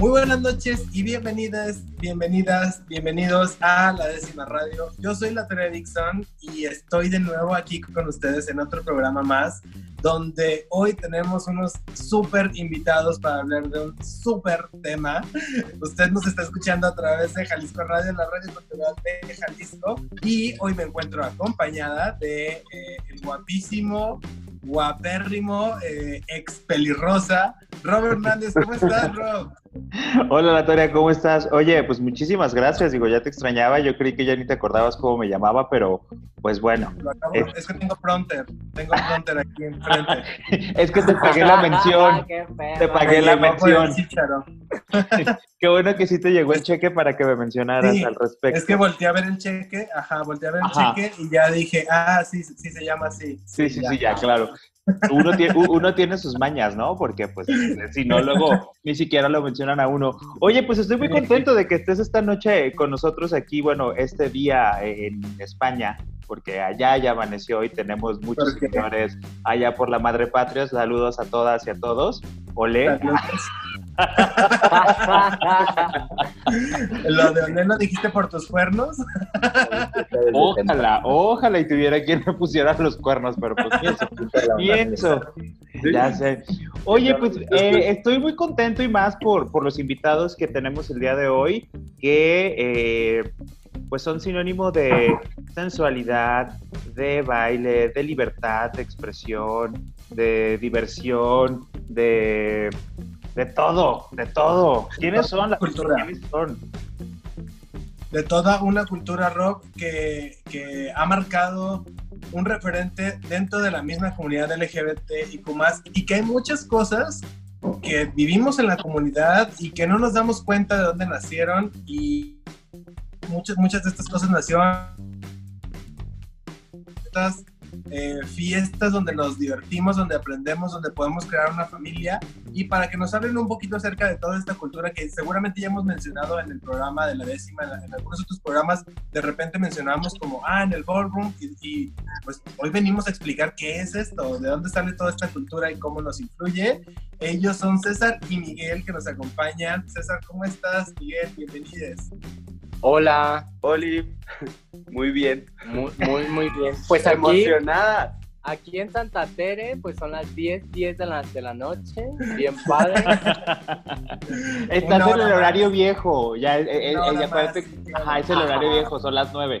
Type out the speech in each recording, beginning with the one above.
Muy buenas noches y bienvenidas, bienvenidas, bienvenidos a la décima radio. Yo soy la Tere Dixon y estoy de nuevo aquí con ustedes en otro programa más, donde hoy tenemos unos súper invitados para hablar de un súper tema. Usted nos está escuchando a través de Jalisco Radio, la radio cultural de Jalisco, y hoy me encuentro acompañada de eh, el guapísimo, guapérrimo, eh, ex pelirrosa, Rob Hernández. ¿Cómo estás, Rob? Hola Natalia, ¿cómo estás? Oye, pues muchísimas gracias. Digo, ya te extrañaba. Yo creí que ya ni te acordabas cómo me llamaba, pero pues bueno. Es... es que tengo pronter. Tengo pronter aquí enfrente. es que te pagué la mención. te pagué la mención. Qué bueno que sí te llegó el cheque para que me mencionaras al respecto. Es que volteé a ver el cheque, ajá, volteé a ver el cheque y ya dije, ah, sí, sí se llama así. Sí, sí, sí, ya, claro. Uno tiene, uno tiene sus mañas, ¿no? Porque pues si no, luego ni siquiera lo mencionan a uno. Oye, pues estoy muy contento de que estés esta noche con nosotros aquí, bueno, este día en España, porque allá ya amaneció y tenemos muchos seguidores allá por la madre patria. Saludos a todas y a todos. Ole. ¿Lo de dónde lo dijiste por tus cuernos? ojalá, ojalá y tuviera quien me pusiera los cuernos, pero pues pienso, pienso. Ya sé. Oye, pues eh, estoy muy contento y más por, por los invitados que tenemos el día de hoy, que eh, pues son sinónimo de sensualidad, de baile, de libertad, de expresión, de diversión, de de todo, de todo. ¿Quiénes son las cultura? son? De toda una cultura rock que, que, ha marcado un referente dentro de la misma comunidad LGBT y y que hay muchas cosas que vivimos en la comunidad y que no nos damos cuenta de dónde nacieron y muchas, muchas de estas cosas nacieron eh, fiestas donde nos divertimos, donde aprendemos, donde podemos crear una familia y para que nos hablen un poquito acerca de toda esta cultura que seguramente ya hemos mencionado en el programa de la décima, en, algunos otros programas, de repente mencionamos como, ah, en el ballroom y, pues hoy venimos a explicar qué es esto, de dónde sale toda esta cultura y cómo nos influye. Ellos son César y Miguel que nos acompañan. César, ¿cómo estás? Miguel, bienvenidos. Hola, Oli. Muy bien. Muy, muy, muy bien. Pues aquí, emocionada. Aquí en Santa Tere, pues son las 10, 10 de la, de la noche. Bien padre. Estás en el horario viejo. Ya, eh, eh, ya parece, ajá, es el horario viejo, son las 9.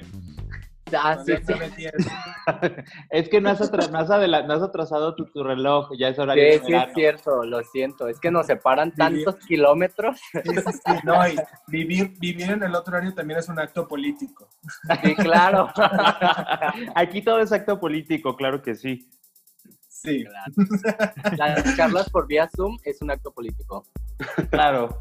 Ah, sí, sí. es que no has, atrasado tu, reloj, ya es horario Sí, sí, es cierto, lo siento. Es que nos separan tantos kilómetros. Sí, sí, sí. No, y vivir, vivir en el otro horario también es un acto político. Sí, claro. Aquí todo es acto político, claro que sí. Sí. Las charlas por vía Zoom es un acto político. Claro.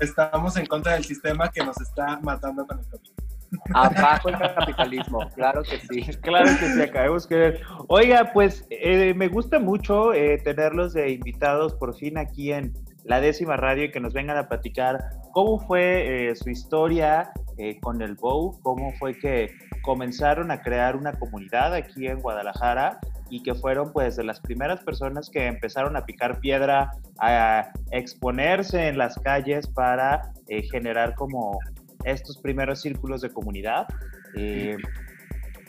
Estamos en contra del sistema que nos está matando con el COVID. Abajo el capitalismo, claro que sí. Claro que sí, acabemos que Oiga, pues eh, me gusta mucho eh, tenerlos de invitados por fin aquí en la décima radio y que nos vengan a platicar cómo fue eh, su historia con el BOW, cómo fue que comenzaron a crear una comunidad aquí en Guadalajara y que fueron pues de las primeras personas que empezaron a picar piedra, a exponerse en las calles para generar como estos primeros círculos de comunidad. Eh,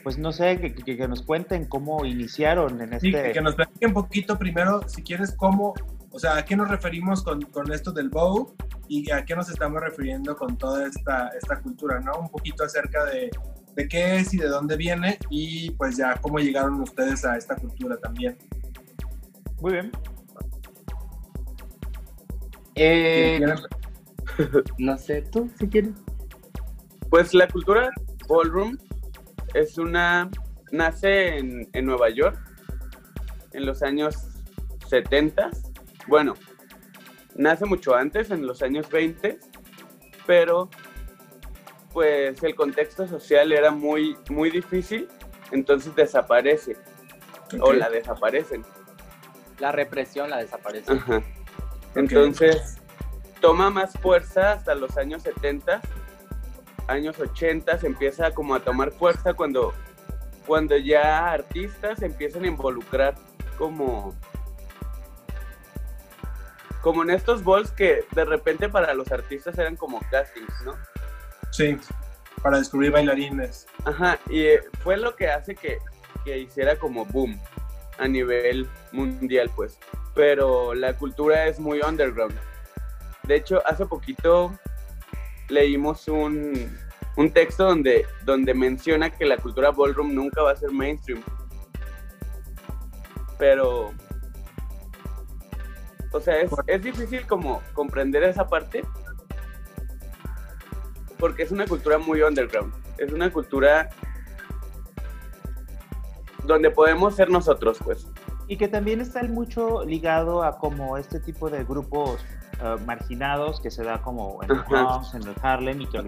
pues no sé, que, nos cuenten cómo iniciaron en este... que nos platiquen un poquito primero, si quieres, cómo, o sea, a qué nos referimos con, con esto del bow y a qué nos estamos refiriendo con toda esta, esta cultura, ¿no? Un poquito acerca de, de qué es y de dónde viene y pues ya cómo llegaron ustedes a esta cultura también. Muy bien. Eh, no sé, tú si quieres. Pues la cultura ballroom es una, nace en, Nueva York en los años 70. Bueno, nace mucho antes, en los años 20, pero pues el contexto social era muy, muy difícil, entonces desaparece. o la desaparecen. La represión la desaparece. Ajá. Entonces, toma más fuerza hasta los años 70, años 80, se empieza como a tomar fuerza cuando, cuando ya artistas empiezan a involucrar como como en estos balls que de repente para los artistas eran como castings, ¿no? Sí, para descubrir bailarines. Ajá, y eh, fue lo que hace que, que hiciera como boom a nivel mundial, pues. Pero la cultura es muy underground. De hecho, hace poquito leímos un, un texto donde, donde menciona que la cultura ballroom nunca va a ser mainstream. Pero o sea, es, difícil como comprender esa parte porque es una cultura muy underground. Es una cultura donde podemos ser nosotros, pues. Y que también está mucho ligado a como este tipo de grupos eh, marginados que se da como en el Bronx, en el Harlem y que, lo,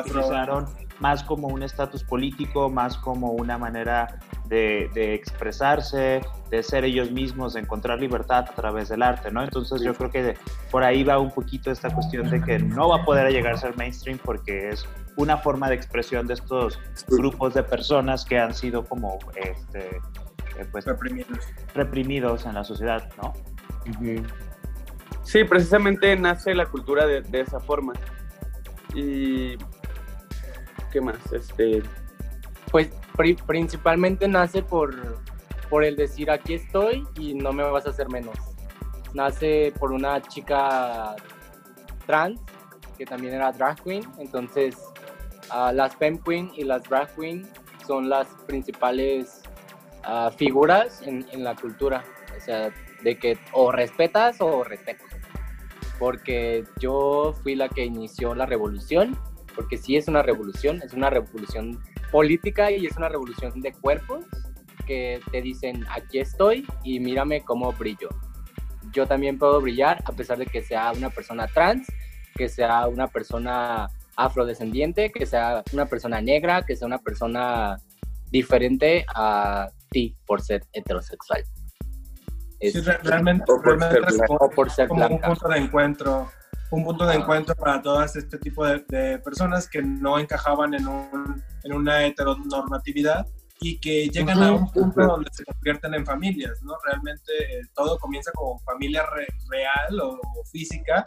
utilizaron más como un estatus político, más como una manera de, expresarse, de ser ellos mismos, de encontrar libertad a través del arte, ¿no? Entonces yo creo que por ahí va un poquito esta cuestión de que no va a poder llegar a ser mainstream porque es una forma de expresión de estos grupos de personas que han sido como este, eh, pues, reprimidos. reprimidos en la sociedad, ¿no? Sí, precisamente nace la cultura de, esa forma. Y ¿qué más? Este pues principalmente nace por por el decir aquí estoy y no me vas a hacer menos. Nace por una chica trans que también era drag queen, entonces uh, las fem queen y las drag queen son las principales uh, figuras en, en la cultura, o sea, de que o respetas o respetas porque yo fui la que inició la revolución, porque sí es una revolución, es una revolución política y es una revolución de cuerpos que te dicen, aquí estoy y mírame cómo brillo. Yo también puedo brillar a pesar de que sea una persona trans, que sea una persona afrodescendiente, que sea una persona negra, que sea una persona diferente a ti por ser heterosexual realmente, o por ser, como, un punto de encuentro, un punto de encuentro para todas este tipo de, personas que no encajaban en, un, en una heteronormatividad y que llegan a un punto donde se convierten en familias, ¿no? Realmente eh, todo comienza como familia real o, física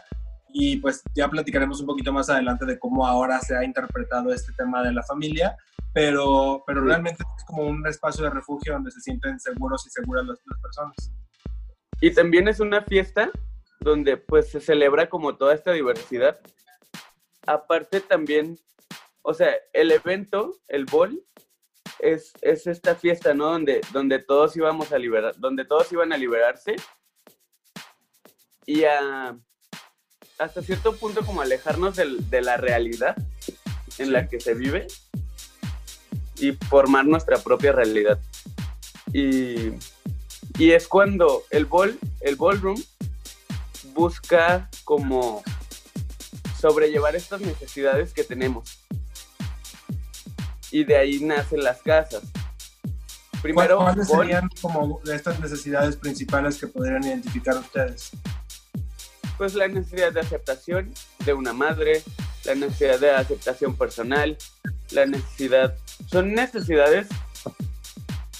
y pues ya platicaremos un poquito más adelante de cómo ahora se ha interpretado este tema de la familia, pero, pero realmente es como un espacio de refugio donde se sienten seguros y seguras las, las personas. Y también es una fiesta donde pues se celebra como toda esta diversidad. Aparte también, o sea, el evento, el bol, es, es esta fiesta, ¿no? Donde, donde todos íbamos a liberar, donde todos iban a liberarse y a, hasta cierto punto como alejarnos del, de la realidad en la que se vive y formar nuestra propia realidad. Y y es cuando el ball, el ballroom busca como sobrellevar estas necesidades que tenemos. Y de ahí nacen las casas. Primero, ¿cuáles serían como estas necesidades principales que podrían identificar ustedes? Pues la necesidad de aceptación de una madre, la necesidad de aceptación personal, la necesidad, son necesidades,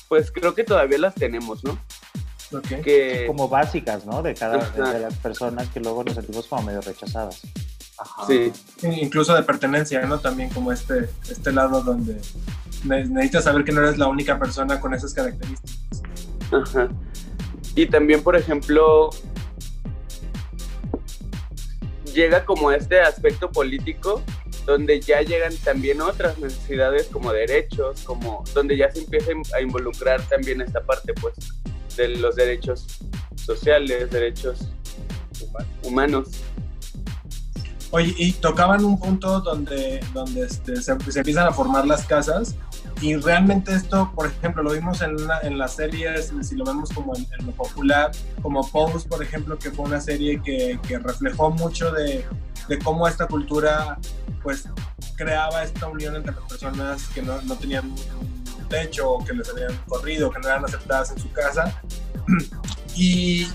pues creo que todavía las tenemos, ¿no? Como básicas, ¿no? De cada de las personas que luego nos sentimos como medio rechazadas. Sí. Incluso de pertenencia, ¿no? También como este, este lado donde necesitas saber que no eres la única persona con esas características. Ajá. Y también, por ejemplo, llega como este aspecto político donde ya llegan también otras necesidades como derechos, como donde ya se empieza a involucrar también esta parte, pues, de los derechos sociales, derechos humanos. Oye, y tocaban un punto donde, donde este, se, empiezan a formar las casas y realmente esto, por ejemplo, lo vimos en, en las series, si lo vemos como en, lo popular, como Pose, por ejemplo, que fue una serie que, que reflejó mucho de, de, cómo esta cultura pues creaba esta unión entre personas que no, no tenían techo que les habían corrido, que no eran aceptadas en su casa. Y,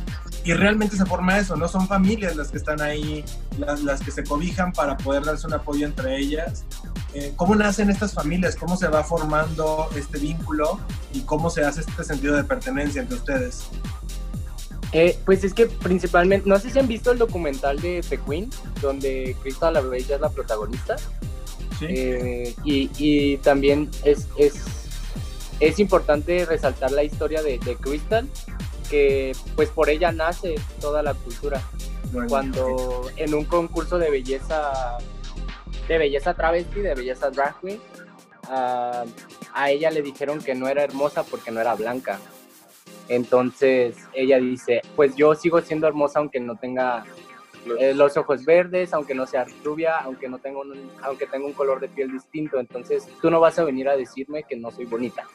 y realmente se forma eso, no son familias las que están ahí, las, las que se cobijan para poder darse un apoyo entre ellas. Eh, ¿Cómo nacen estas familias? ¿Cómo se va formando este vínculo? ¿Y cómo se hace este sentido de pertenencia entre ustedes? Eh, pues es que principalmente, no sé si han visto el documental de The Queen, donde Crystal la Bella es la protagonista. Sí. Eh, y, y, también es, es, es, importante resaltar la historia de, de, Crystal, que pues por ella nace toda la cultura. Bueno, Cuando en un concurso de belleza, de belleza travesti, de belleza drag queen, uh, a ella le dijeron que no era hermosa porque no era blanca. Entonces ella dice, pues yo sigo siendo hermosa aunque no tenga eh, los ojos verdes, aunque no sea rubia, aunque no tenga un, aunque tenga un color de piel distinto. Entonces tú no vas a venir a decirme que no soy bonita.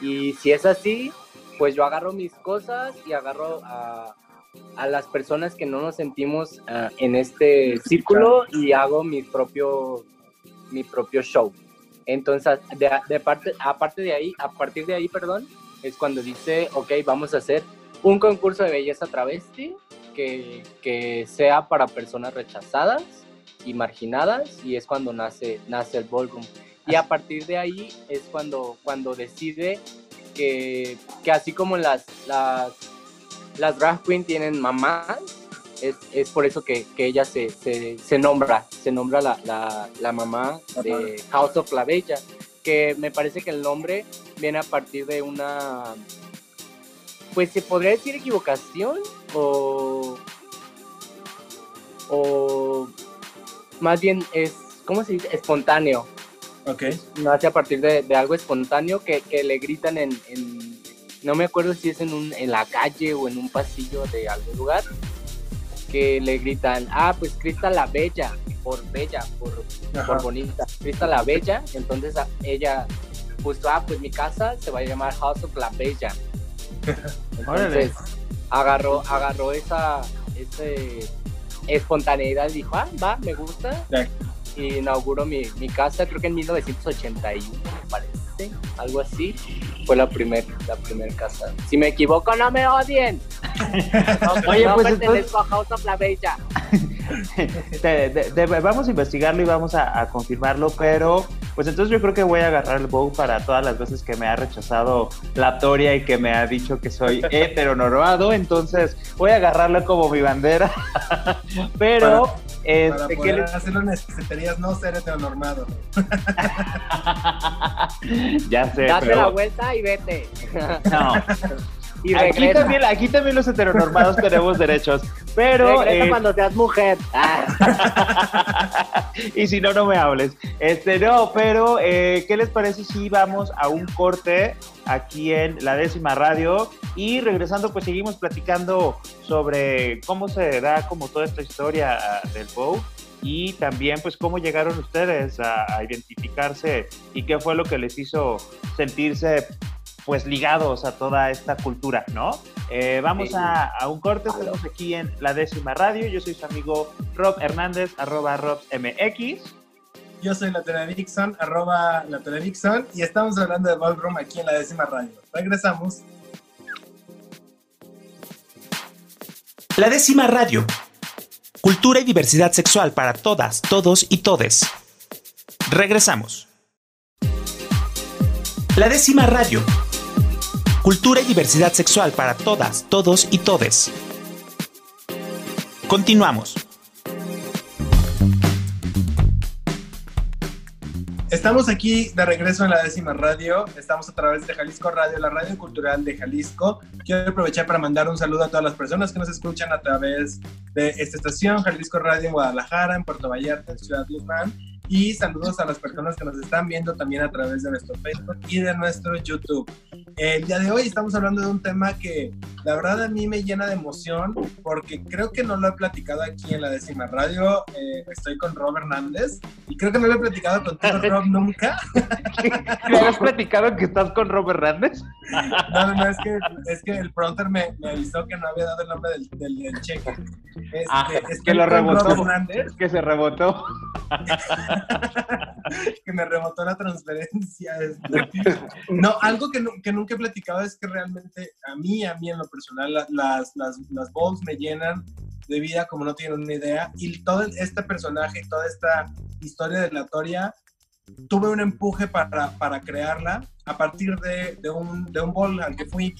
Y si es así, pues yo agarro mis cosas y agarro a, a las personas que no nos sentimos uh, en este círculo y hago mi propio, mi propio show. Entonces, de, de parte, aparte de ahí, a partir de ahí, perdón, es cuando dice, ok, vamos a hacer un concurso de belleza travesti que, que sea para personas rechazadas y marginadas y es cuando nace, nace el ballroom. Y a partir de ahí es cuando, cuando decide que, que así como las, las, las drag queen tienen mamás, es, es por eso que, que ella se, se, se, nombra, se nombra la, la, la mamá de House of la Bella, que me parece que el nombre viene a partir de una, pues se podría decir equivocación o, o más bien es, ¿cómo se dice? Espontáneo. Ok. Nace a partir de, de algo espontáneo que, que le gritan en, en, no me acuerdo si es en, un, en la calle o en un pasillo de algún lugar, que le gritan, ah, pues Crista la Bella, por bella, por, por bonita, Crista la Bella, entonces ella puso, ah, pues mi casa se va a llamar House of la Bella. Entonces agarró, agarró esa, ese espontaneidad y dijo, ah, va, me gusta. Y inauguró mi, mi, casa, creo que en 1981, me parece, algo así. Fue la primera la primer casa. Si me equivoco, no me odien. No, Oye, no pues pertenezco entonces... a House of la Bella. de, de, de, vamos a investigarlo y vamos a, a, confirmarlo, pero pues entonces yo creo que voy a agarrar el bow para todas las veces que me ha rechazado la Toria y que me ha dicho que soy heteronormado, entonces voy a agarrarlo como mi bandera, pero... Para, este, para poder le... hacerlo necesitarías no ser heteronormado. ya sé, Date pero... la vuelta y vete. No. Y aquí, también, aquí también los heteronormados tenemos derechos, pero... Regresa eh... cuando seas mujer. y si no, no me hables. Este, no, pero eh, ¿qué les parece si vamos a un corte aquí en la décima radio? Y regresando, pues seguimos platicando sobre cómo se da como toda esta historia uh, del Bow y también pues cómo llegaron ustedes a, a, identificarse y qué fue lo que les hizo sentirse pues ligados a toda esta cultura, ¿no? Eh, vamos a, a, un corte, estamos aquí en la décima radio, yo soy su amigo Rob Hernández, arroba RobMX. Yo soy la Dixon, arroba la Dixon, y estamos hablando de Ballroom aquí en la décima radio. Regresamos. La décima radio. Cultura y diversidad sexual para todas, todos y todes. Regresamos. La décima radio Cultura y diversidad sexual para todas, todos y todes. Continuamos. Estamos aquí de regreso en la décima radio. Estamos a través de Jalisco Radio, la radio cultural de Jalisco. Quiero aprovechar para mandar un saludo a todas las personas que nos escuchan a través de esta estación, Jalisco Radio en Guadalajara, en Puerto Vallarta, en Ciudad Guzmán y saludos a las personas que nos están viendo también a través de nuestro Facebook y de nuestro YouTube. El día de hoy estamos hablando de un tema que la verdad a mí me llena de emoción porque creo que no lo he platicado aquí en la décima radio. Eh, estoy con Rob Hernández y creo que no lo he platicado contigo, Rob, nunca. ¿Le has platicado que estás con Rob Hernández? No, no, no, es que, es que el pronter me, me avisó que no había dado el nombre del, del, del cheque. Este, Ah, es que lo rebotó. Hernández, Es que se rebotó. que me rebotó la transferencia. este. No, algo que, que nunca he platicado es que realmente a mí, a mí en lo personal, la- las, las, las me llenan de vida como no tienen una idea. Y todo este personaje y toda esta historia de la Toria, tuve un empuje para, para crearla a partir de, de un, de un ball al que fui.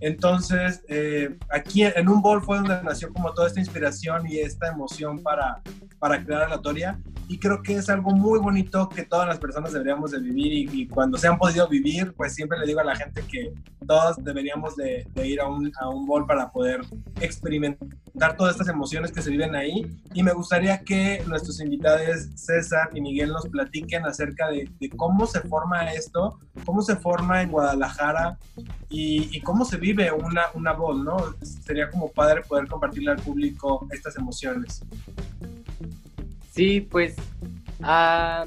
Entonces, eh, aquí en un ball fue donde nació como toda esta inspiración y esta emoción para, para crear Alatoria. Y creo que es algo muy bonito que todas las personas deberíamos de vivir y, y cuando se han podido vivir, pues siempre le digo a la gente que todos deberíamos de, de ir a un, a un ball para poder experimentar todas estas emociones que se viven ahí. Y me gustaría que nuestros invitados César y Miguel nos platiquen acerca de, de cómo se forma esto, cómo se forma en Guadalajara y, y cómo se vive una, una ball, ¿no? Sería como padre poder compartirle al público estas emociones. Sí, pues ah,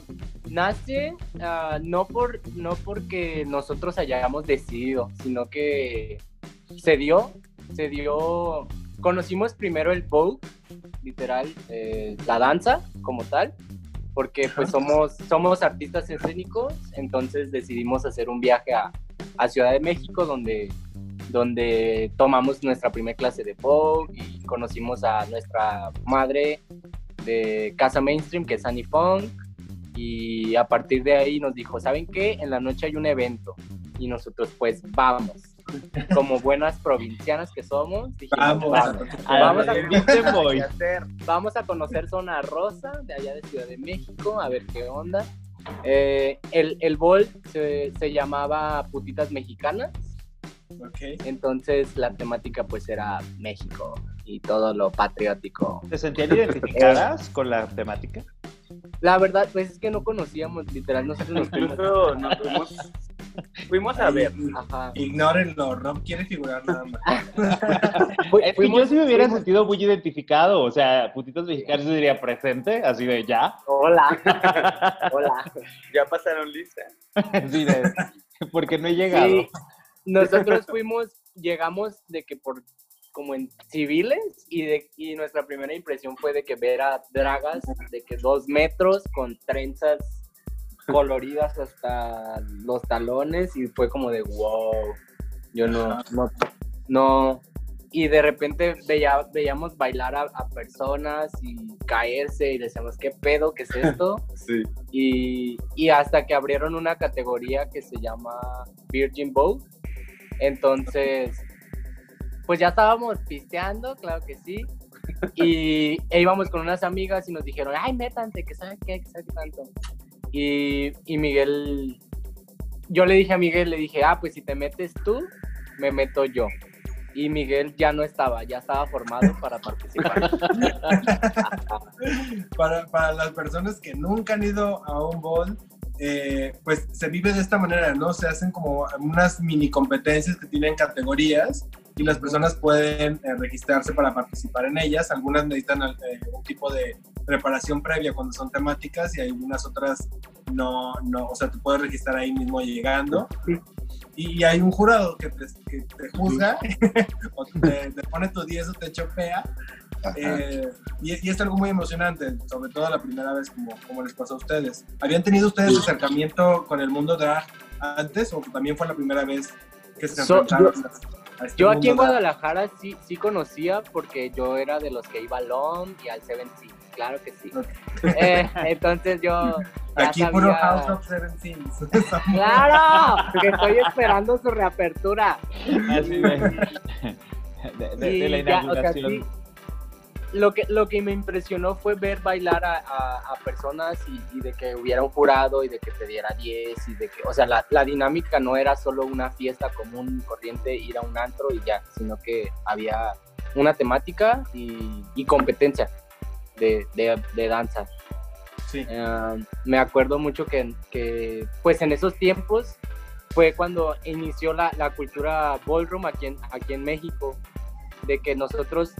nace ah, no, por, no porque nosotros hayamos decidido, sino que se dio, se dio, conocimos primero el Vogue, literal, eh, la danza como tal, porque pues somos, somos artistas escénicos, entonces decidimos hacer un viaje a, a Ciudad de México donde, donde tomamos nuestra primera clase de Vogue y conocimos a nuestra madre de Casa Mainstream, que es Annie Funk, y a partir de ahí nos dijo, ¿saben qué? En la noche hay un evento, y nosotros pues vamos. Como buenas provincianas que somos, dijimos, Vamos. vamos, A Vamos a- vamos a conocer Zona Rosa, de allá de Ciudad de México, a ver qué onda. Eh, el, el bol se, se llamaba Putitas Mexicanas, ¿ok? entonces la temática pues era México y todo lo patriótico. ¿Se sentían identificadas con la temática? La verdad, pues es que no conocíamos, literal, nosotros nos fuimos. Incluso nos fuimos, fuimos a ver. Ajá. Ignórenlo, Rob quiere figurar nada más. Es que yo sí me hubiera fuimos- sentido muy identificado, o sea, putitos mexicanos yo diría presente, así de ya. Hola. Hola. Ya pasaron lista. Así de, porque no he llegado. Sí, nosotros fuimos, llegamos de que por como en civiles y, de, y nuestra primera impresión fue de que ver a dragas de que dos metros con trenzas coloridas hasta los talones y fue como de wow, yo no, no, no, y de repente veía, veíamos bailar a, a personas y caerse y decíamos, ¿qué pedo? ¿Qué es esto? Sí. y, y hasta que abrieron una categoría que se llama Virgin Vogue. Entonces, pues ya estábamos pisteando, claro que sí. Y e íbamos con unas amigas y nos dijeron, ay, métanse, que saben qué, que saben qué tanto. Y, y Miguel, yo le dije a Miguel, le dije, ah, pues si te metes tú, me meto yo. Y Miguel ya no estaba, ya estaba formado para participar. para, para las personas que nunca han ido a un ball, eh, pues se vive de esta manera, ¿no? Se hacen como unas mini competencias que tienen categorías y las personas pueden eh, registrarse para participar en ellas. Algunas necesitan eh, un tipo de preparación previa cuando son temáticas y algunas otras no, no, o sea, te puedes registrar ahí mismo llegando. Y hay un jurado que te, que te juzga, o te, te pone tu 10 o te chopea. Eh, y, y es algo muy emocionante, sobre todo la primera vez como, como les pasó a ustedes. ¿Habían tenido ustedes acercamiento con el mundo drag antes o también fue la primera vez que se So- enfrentaron a este Yo aquí en drag? Guadalajara sí, sí conocía porque yo era de los que iba al LOM y al Seven Seas, claro que sí. Eh, entonces yo Aquí puro sabía- House of Seven Sins. ¡Claro! Que estoy esperando su reapertura. Así de, de, de- de la Y ya, o sea, inauguración. sí, lo, que, lo que me impresionó fue ver bailar a, a- a personas y, y de que hubiera un jurado y de que te diera 10 y de que, o sea, la, la dinámica no era solo una fiesta común, corriente, ir a un antro y ya, sino que había una temática y, y competencia de, de, de danza. Sí. Eh, me acuerdo mucho que, que, pues en esos tiempos fue cuando inició la, la, cultura ballroom aquí en, aquí en México, de que nosotros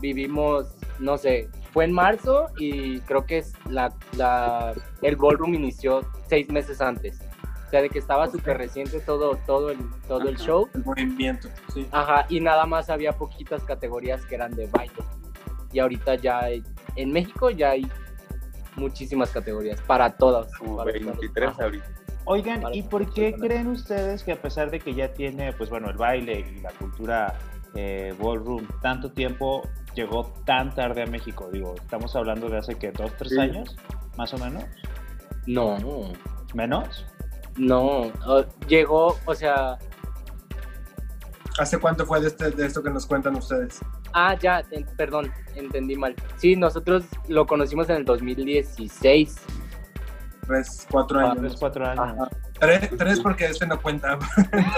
vivimos, no sé, fue en marzo y creo que es la, la, el ballroom inició seis meses antes. O sea, de que estaba súper reciente todo, todo, el, todo el show. El movimiento, sí. Ajá, y nada más había poquitas categorías que eran de baile. Y ahorita ya hay, en México ya hay muchísimas categorías, para todas. Como para 23 todas. ahorita. Oigan, ¿y por qué creen ustedes que a pesar de que ya tiene, pues bueno, el baile y la cultura eh, ballroom tanto tiempo, llegó tan tarde a México? Digo, estamos hablando de hace que dos, tres Sí. años, más o menos, No, menos. no, llegó, o sea, ¿Hace cuánto fue de, este, de esto que nos cuentan ustedes? ah, ya, en- perdón, entendí mal. Sí, nosotros lo conocimos en el 2016. Tres, cuatro Ah, años. Tres, cuatro años. Ajá. Tres, tres porque este no cuenta.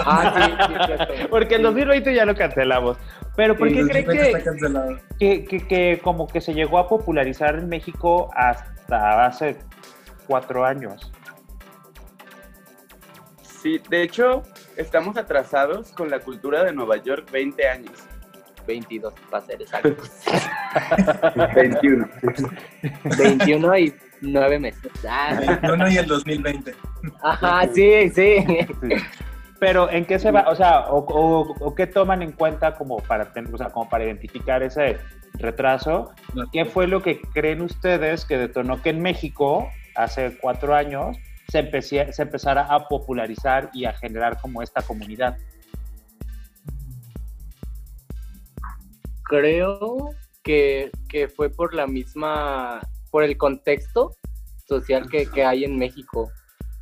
Ah, sí, sí, cierto. Porque el 2020 ya lo cancelamos. Pero ¿por Sí, qué creen 2020 que, que, que- que como que se llegó a popularizar en México hasta hace cuatro años? Sí, de hecho, estamos atrasados con la cultura de Nueva York 20 años. 22, para ser exactos. 21. 21 y 9 meses. Ah, El 21 y el 2020. ajá, sí, sí. Pero ¿en qué se va? O sea, o, o- o qué toman en cuenta como para, ten- o sea, como para identificar ese retraso? ¿Qué fue lo que creen ustedes que detonó que en México, hace cuatro años, se, empecé- se empezara a popularizar y a generar como esta comunidad? Creo que, que fue por la misma, por el contexto social que, que hay en México.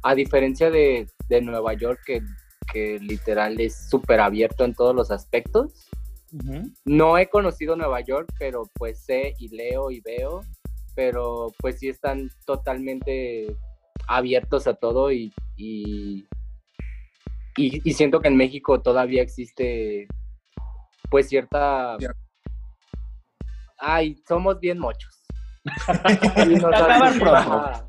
A diferencia de, de Nueva York, que, que literal es súper abierto en todos los aspectos. No he conocido Nueva York, pero pues sé y leo y veo, pero pues sí están totalmente abiertos a todo y, y, y- y siento que en México todavía existe pues cierta... Ay, somos bien mochos. Y nos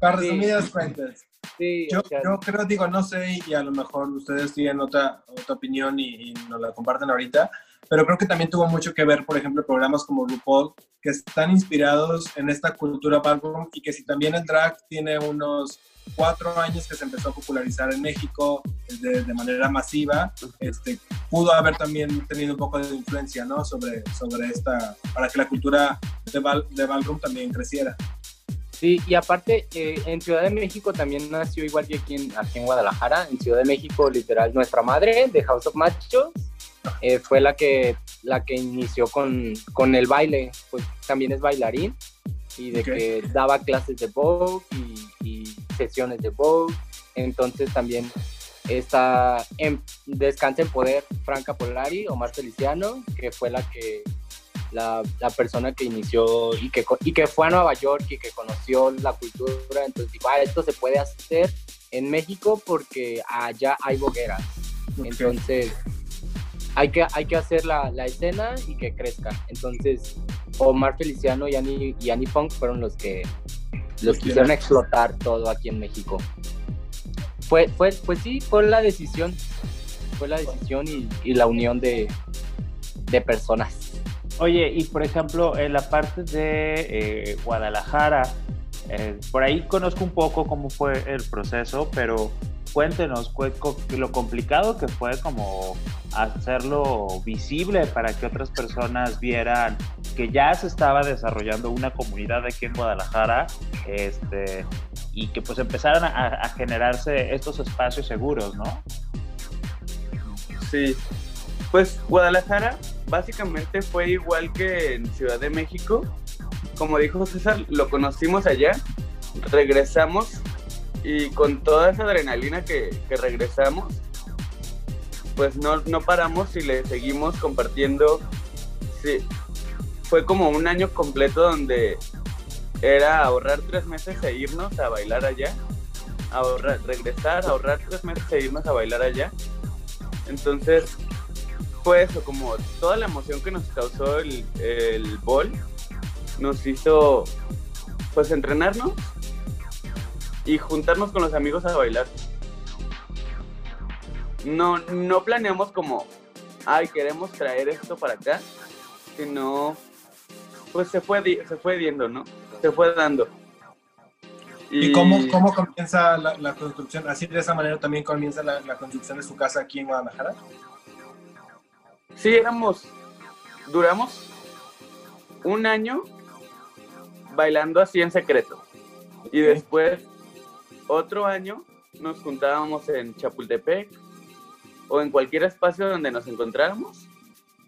Para resumidas cuentas. Sí, Yo, o sea, yo creo, digo, no sé, y a lo mejor ustedes tienen otra, otra opinión y, y nos la comparten ahorita, pero creo que también tuvo mucho que ver, por ejemplo, programas como RuPaul, que están inspirados en esta cultura ballroom y que si también el drag tiene unos cuatro años que se empezó a popularizar en México de, de manera masiva, este, pudo haber también tenido un poco de influencia, ¿no? Sobre, sobre esta, para que la cultura de, ball, de ballroom también creciera. Sí, y aparte, eh, en Ciudad de México también nació igual que aquí en, aquí en Guadalajara. En Ciudad de México, literal, nuestra madre de House of Machos eh, fue la que, la que inició con, con el baile. Pues también es bailarín y de que daba clases de Vogue y, y sesiones de Vogue. Entonces también está en Descansa en Poder Franca Polari, Omar Feliciano, que fue la que la, la persona que inició y que, y que fue a Nueva York y que conoció la cultura, entonces dijo, ah, esto se puede hacer en México porque allá hay bogueras. Entonces, hay que, hay que hacer la, la escena y que crezca. Entonces, Omar Feliciano y Annie, y Annie Funk fueron los que los que hicieron explotar todo aquí en México. Fue, fue, pues sí, fue la decisión. Fue la decisión y, y la unión de, de personas. Oye, y por ejemplo, en la parte de eh, Guadalajara, eh, por ahí conozco un poco cómo fue el proceso, pero cuéntenos lo complicado que fue como hacerlo visible para que otras personas vieran que ya se estaba desarrollando una comunidad aquí en Guadalajara este, y que pues empezaran a, a generarse estos espacios seguros, ¿no? Sí. Pues Guadalajara básicamente fue igual que en Ciudad de México. Como dijo César, lo conocimos allá, regresamos y con toda esa adrenalina que, que regresamos, pues no, no paramos y le seguimos compartiendo. Sí, fue como un año completo donde era ahorrar tres meses e irnos a bailar allá, ahorrar, regresar, ahorrar tres meses e irnos a bailar allá. Entonces fue eso, como toda la emoción que nos causó el, el bol, nos hizo pues entrenarnos y juntarnos con los amigos a bailar. no, no planeamos como, ay, queremos traer esto para acá, sino, pues se fue, se fue viendo, ¿no? Se fue dando. ¿Y, cómo, cómo comienza la, construcción? ¿Así de esa manera también comienza la, la, construcción de su casa aquí en Guadalajara? Sí, éramos, duramos un año bailando así en secreto. Y después, otro año, nos juntábamos en Chapultepec o en cualquier espacio donde nos encontráramos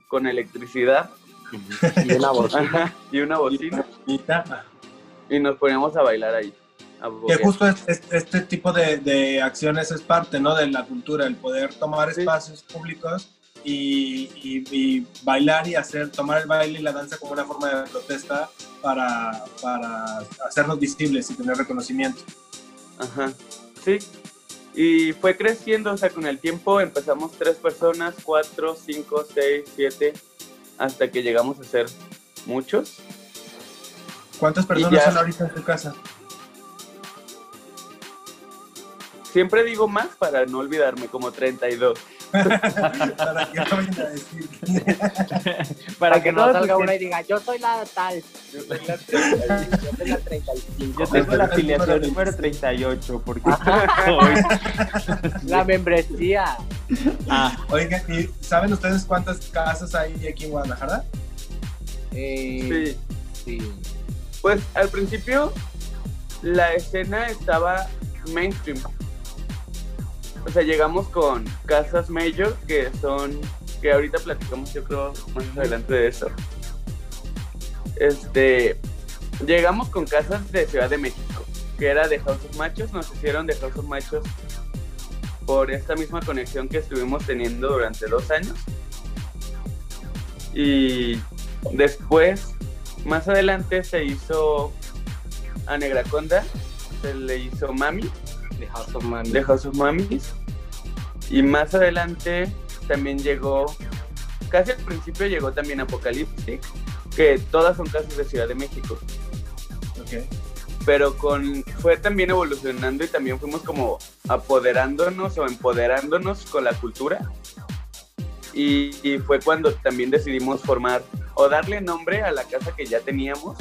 con electricidad y una bocina. y una bocina. Y nos poníamos a bailar ahí. que justo este, tipo de, acciones es parte ¿no? de la cultura, el poder tomar espacios públicos y, bailar y hacer, tomar el baile y la danza como una forma de protesta para, para hacernos visibles y tener reconocimiento. Ajá, sí. Y fue creciendo, o sea, con el tiempo empezamos tres personas, cuatro, cinco, seis, siete, hasta que llegamos a ser muchos. ¿Cuántas personas son ahorita en tu casa? Siempre digo más para no olvidarme, como 32. Para que no vayan a decir. para, que, no salga una y diga, yo soy la tal. Yo soy la, 35. Yo tengo la afiliación número 38, porque la membresía. Ah. Oigan, ¿y saben ustedes cuántas casas hay aquí en Guadalajara? Eh, sí. sí. Pues al principio la escena estaba mainstream o sea, llegamos con casas major, que son, que ahorita platicamos yo creo más adelante de eso. Este, llegamos con casas de Ciudad de México, que era de House of Machos, nos hicieron de House of Machos por esta misma conexión que estuvimos teniendo durante dos años. Y después, más adelante se hizo a Negraconda, se le hizo Mami, de House of Mummies. De House of Mummies. Y más adelante también llegó, casi al principio llegó también Apocalyptic, que todas son casas de Ciudad de México. Okay. Pero con, fue también evolucionando y también fuimos como apoderándonos o empoderándonos con la cultura. Y, y, fue cuando también decidimos formar o darle nombre a la casa que ya teníamos,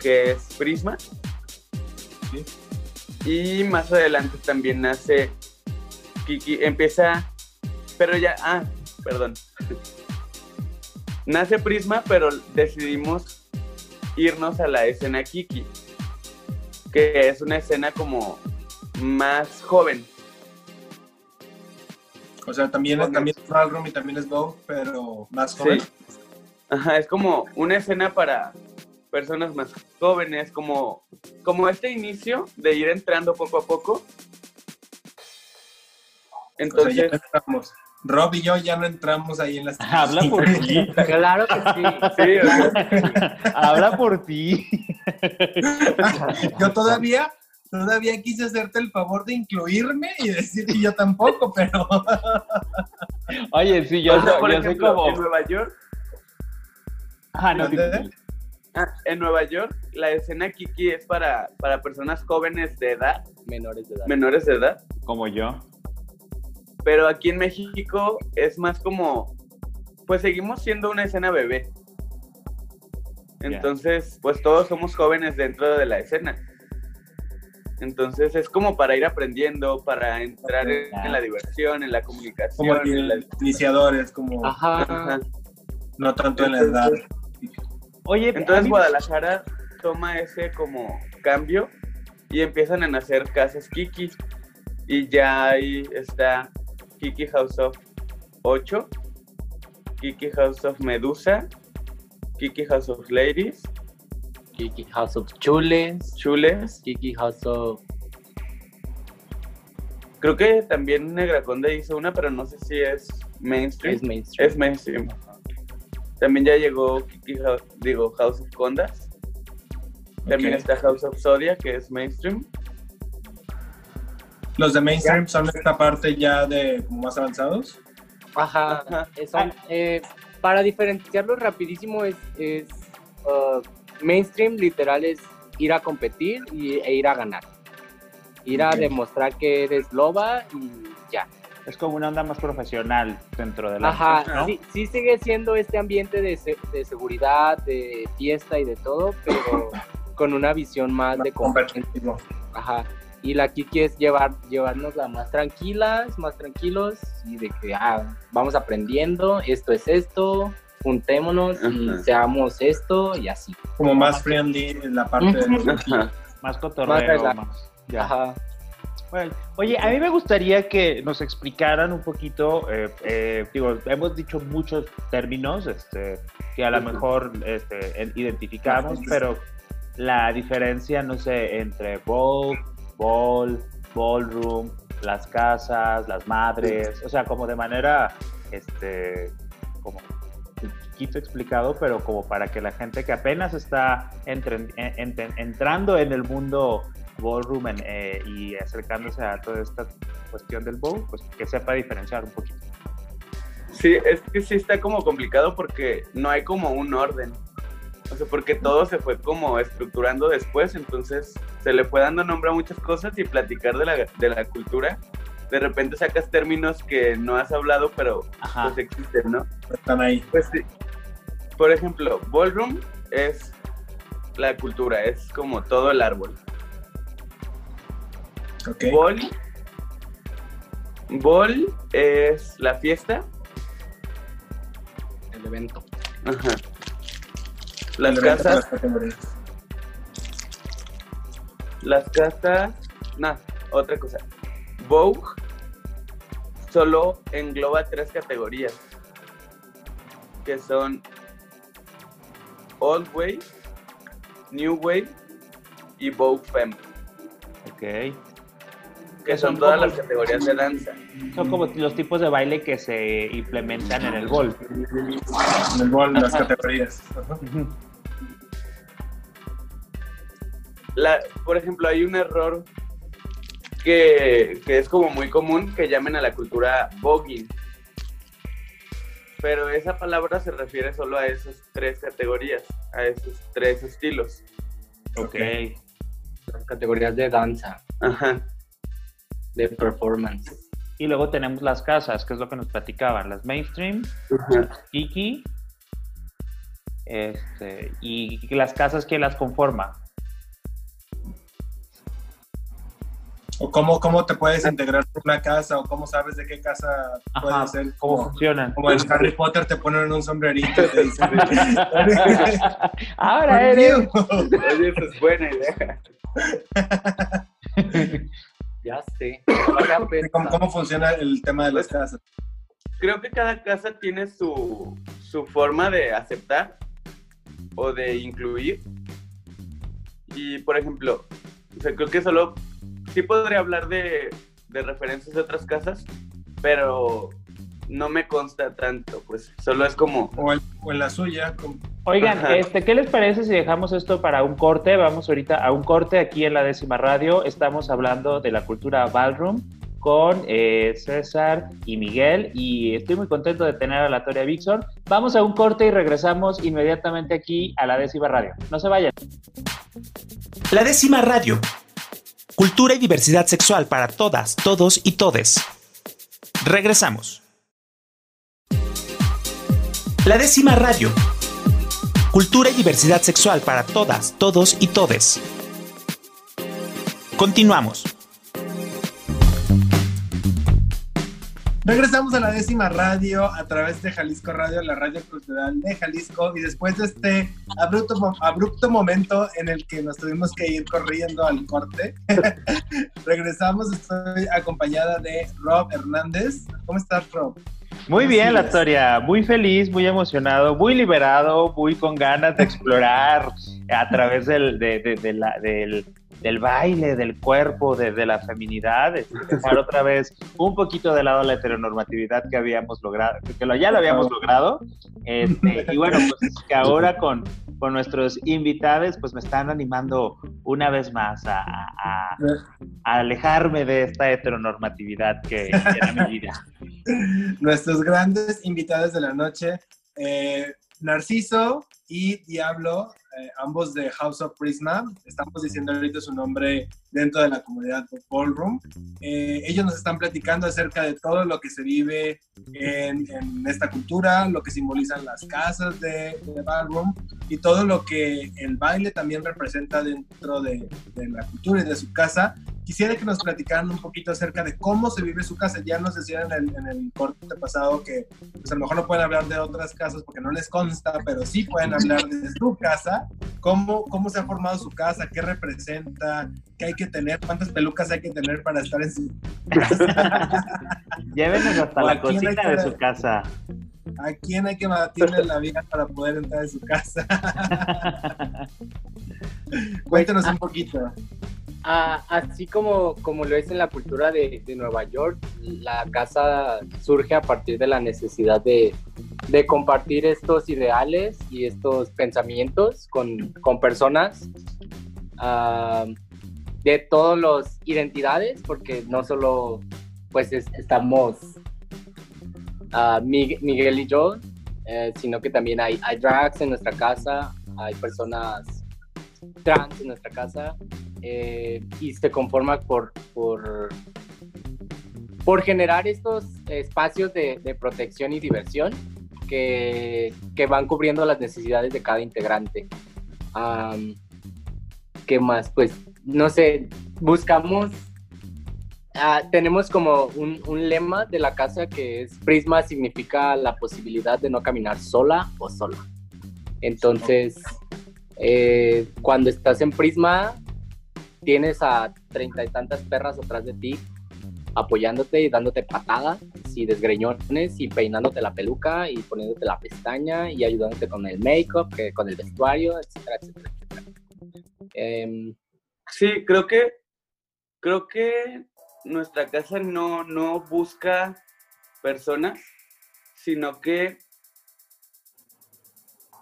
que es Prisma. Sí. Y más adelante también nace Kiki, empieza, pero ya, ah, perdón. nace Prisma, pero decidimos irnos a la escena Kiki, que es una escena como más joven. O sea, también, también es y también es Vogue, pero más joven. Ajá, es como una escena para personas más jóvenes, como, como este inicio de ir entrando poco a poco. Entonces, Rob y yo ya no entramos ahí en las. Habla por ti. Claro que sí. Habla por ti. yo todavía, todavía quise hacerte el favor de incluirme y decir que yo tampoco, pero. Oye, sí, yo, soy como. En Nueva York. Ah, no, en Nueva York, la escena Kiki es para, para personas jóvenes de edad. Menores de edad. Menores de edad. Como yo. Pero aquí en México es más como, pues seguimos siendo una escena bebé. Entonces, pues todos somos jóvenes dentro de la escena. Entonces es como para ir aprendiendo, para entrar en, la diversión, en la comunicación. Como iniciadores, como... Ajá. No tanto en la edad. Oye, entonces Guadalajara toma ese como cambio y empiezan a nacer casas Kiki y ya ahí está Kiki House of 8, Kiki House of Medusa, Kiki House of Ladies, Kiki House of Chules, Chules, Kiki House of Creo que también Negraconda hizo una, pero no sé si es mainstream. Es mainstream. Es mainstream. También ya llegó Kiki House, digo, House of Condas. También está House of Sodia, que es mainstream. ¿Los de mainstream son esta parte ya de como más avanzados? Ajá. Eh, para diferenciarlo rapidísimo es, uh, mainstream literal es ir a competir y, e ir a ganar. Ir a demostrar que eres loba y ya. Es como una onda más profesional dentro de la Ajá, sí, sí, sigue siendo este ambiente de, de, seguridad, de fiesta y de todo, pero con una visión más, de competitivo. Ajá. Y la Kiki es llevar, llevarnosla más tranquilas, más tranquilos y de que ah, vamos aprendiendo, esto es esto, juntémonos y seamos esto y así. Como más friendly en la parte de... Más cotorreo, más. Ajá. Bueno, oye, a mí me gustaría que nos explicaran un poquito, eh, eh, digo, hemos dicho muchos términos este, que a lo mejor este, identificamos, pero la diferencia, no sé, entre ball, ball, ballroom, las casas, las madres, o sea, como de manera, este, como poquito explicado, pero como para que la gente que apenas está entrando en el mundo ballroom eh, y acercándose a toda esta cuestión del bowl, pues que sepa diferenciar un poquito. Sí, es que sí está como complicado porque no hay como un orden. O sea, porque todo se fue como estructurando después, entonces se le fue dando nombre a muchas cosas y platicar de la, de la cultura. De repente sacas términos que no has hablado, pero pues existen, ¿no? Están ahí. Pues sí. Por ejemplo, ballroom es la cultura, es como todo el árbol. Ball. Ball es la fiesta. El evento. Ajá. Las casas. Las casas. No, otra cosa. Vogue solo engloba tres categorías. Que son Old Wave, New Wave y Vogue Femme. Ok que son, todas las categorías de danza. Son como los tipos de baile que se implementan en el bol. En el bol, las categorías. La, por ejemplo, hay un error que, que, es como muy común que llamen a la cultura voguing. Pero esa palabra se refiere solo a esas tres categorías, a esos tres estilos. Ok. Las categorías de danza. Ajá de performance. Y luego tenemos las casas, que es lo que nos platicaban, las mainstream, Kiki, este, y las casas que las conforman. O cómo, cómo te puedes integrar en una casa, o cómo sabes de qué casa puedes ser. Cómo funcionan. Como en Harry Potter te ponen un sombrerito y te dicen. Ahora eres. Oye, eso es buena idea. Ya sé. ¿Cómo, funciona el tema de las pues, casas? Creo que cada casa tiene su, su forma de aceptar o de incluir. Y, por ejemplo, creo que solo sí podría hablar de, de referencias de otras casas, pero no me consta tanto, pues solo es como... O, en la suya. Oigan, este, ¿qué les parece si dejamos esto para un corte? Vamos ahorita a un corte aquí en la décima radio. Estamos hablando de la cultura ballroom con eh, César y Miguel y estoy muy contento de tener a la Toria Vixon. Vamos a un corte y regresamos inmediatamente aquí a la décima radio. No se vayan. La décima radio. Cultura y diversidad sexual para todas, todos y todes. Regresamos. La décima radio. Cultura y diversidad sexual para todas, todos y todes. Continuamos. Regresamos a la décima radio a través de Jalisco Radio, la radio cultural de Jalisco, y después de este abrupto, abrupto momento en el que nos tuvimos que ir corriendo al corte, regresamos. Estoy acompañada de Rob Hernández. ¿Cómo estás, Rob? Muy bien, la historia. Muy feliz, muy emocionado, muy liberado, muy con ganas de explorar a través del, del, baile, del cuerpo, de, la feminidad, dejar otra vez un poquito de lado la heteronormatividad que habíamos logrado, que lo, ya lo habíamos logrado. Este, y bueno, pues que ahora con, con nuestros invitados, pues me están animando una vez más a, alejarme de esta heteronormatividad que era mi vida. Nuestros grandes invitados de la noche, eh, Narciso y Diablo, eh, ambos de House of Prisma, estamos diciendo ahorita su nombre dentro de la comunidad Ballroom. Eh, ellos nos están platicando acerca de todo lo que se vive en, esta cultura, lo que simbolizan las casas de, Ballroom y todo lo que el baile también representa dentro de, de la cultura y de su casa quisiera que nos platicaran un poquito acerca de cómo se vive su casa. Ya nos decían en el, en el corte pasado que pues a lo mejor no pueden hablar de otras casas porque no les consta, pero sí pueden hablar de su casa, cómo, cómo se ha formado su casa, qué representa, qué hay que tener, cuántas pelucas hay que tener para estar en su casa. Llévenos hasta la cocina de su casa. ¿A quién hay que batirle la vida para poder entrar en su casa? Cuéntenos un poquito. Ah, así como, como lo es en la cultura de, Nueva York, la casa surge a partir de la necesidad de, compartir estos ideales y estos pensamientos con, personas ah, de todas las identidades, porque no solo pues estamos uh, Miguel y yo, eh, sino que también hay, hay drags en nuestra casa, hay personas trans en nuestra casa eh, y se conforma por, por, por generar estos espacios de, protección y diversión que, que, van cubriendo las necesidades de cada integrante. ¿Qué más? Pues no sé, buscamos, ah, tenemos como un, un, lema de la casa que es Prisma significa la posibilidad de no caminar sola o sola. Entonces, eh, cuando estás en Prisma, tienes a treinta y tantas perras atrás de ti apoyándote y dándote patadas y desgreñones y peinándote la peluca y poniéndote la pestaña y ayudándote con el make-up, con el vestuario, etcétera, etcétera, em, sí, creo que creo que nuestra casa no, no busca personas, sino que